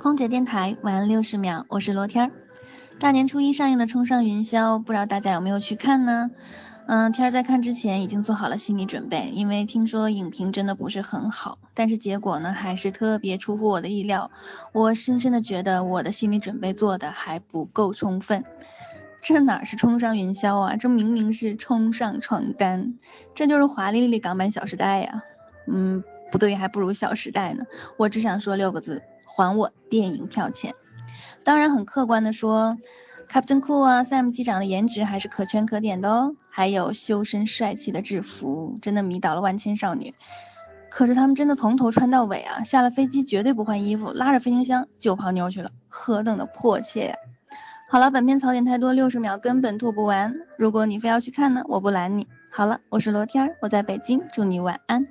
空姐电台晚安六十秒，我是罗天儿。大年初一上映的《冲上云霄》，不知道大家有没有去看呢？嗯，天儿在看之前已经做好了心理准备，因为听说影评真的不是很好。但是结果呢，还是特别出乎我的意料。我深深的觉得我的心理准备做的还不够充分。这哪是冲上云霄啊？这明明是冲上床单，这就是华丽丽港版《小时代》呀。嗯，不对，还不如《小时代》呢。我只想说六个字：还我电影票钱。当然，很客观的说，Captain Cool 啊，Sam 机长的颜值还是可圈可点的哦。还有修身帅气的制服，真的迷倒了万千少女。可是他们真的从头穿到尾啊，下了飞机绝对不换衣服，拉着飞行箱就泡妞去了，何等的迫切呀！好了，本片槽点太多，六十秒根本吐不完。如果你非要去看呢，我不拦你。好了，我是罗天，我在北京，祝你晚安。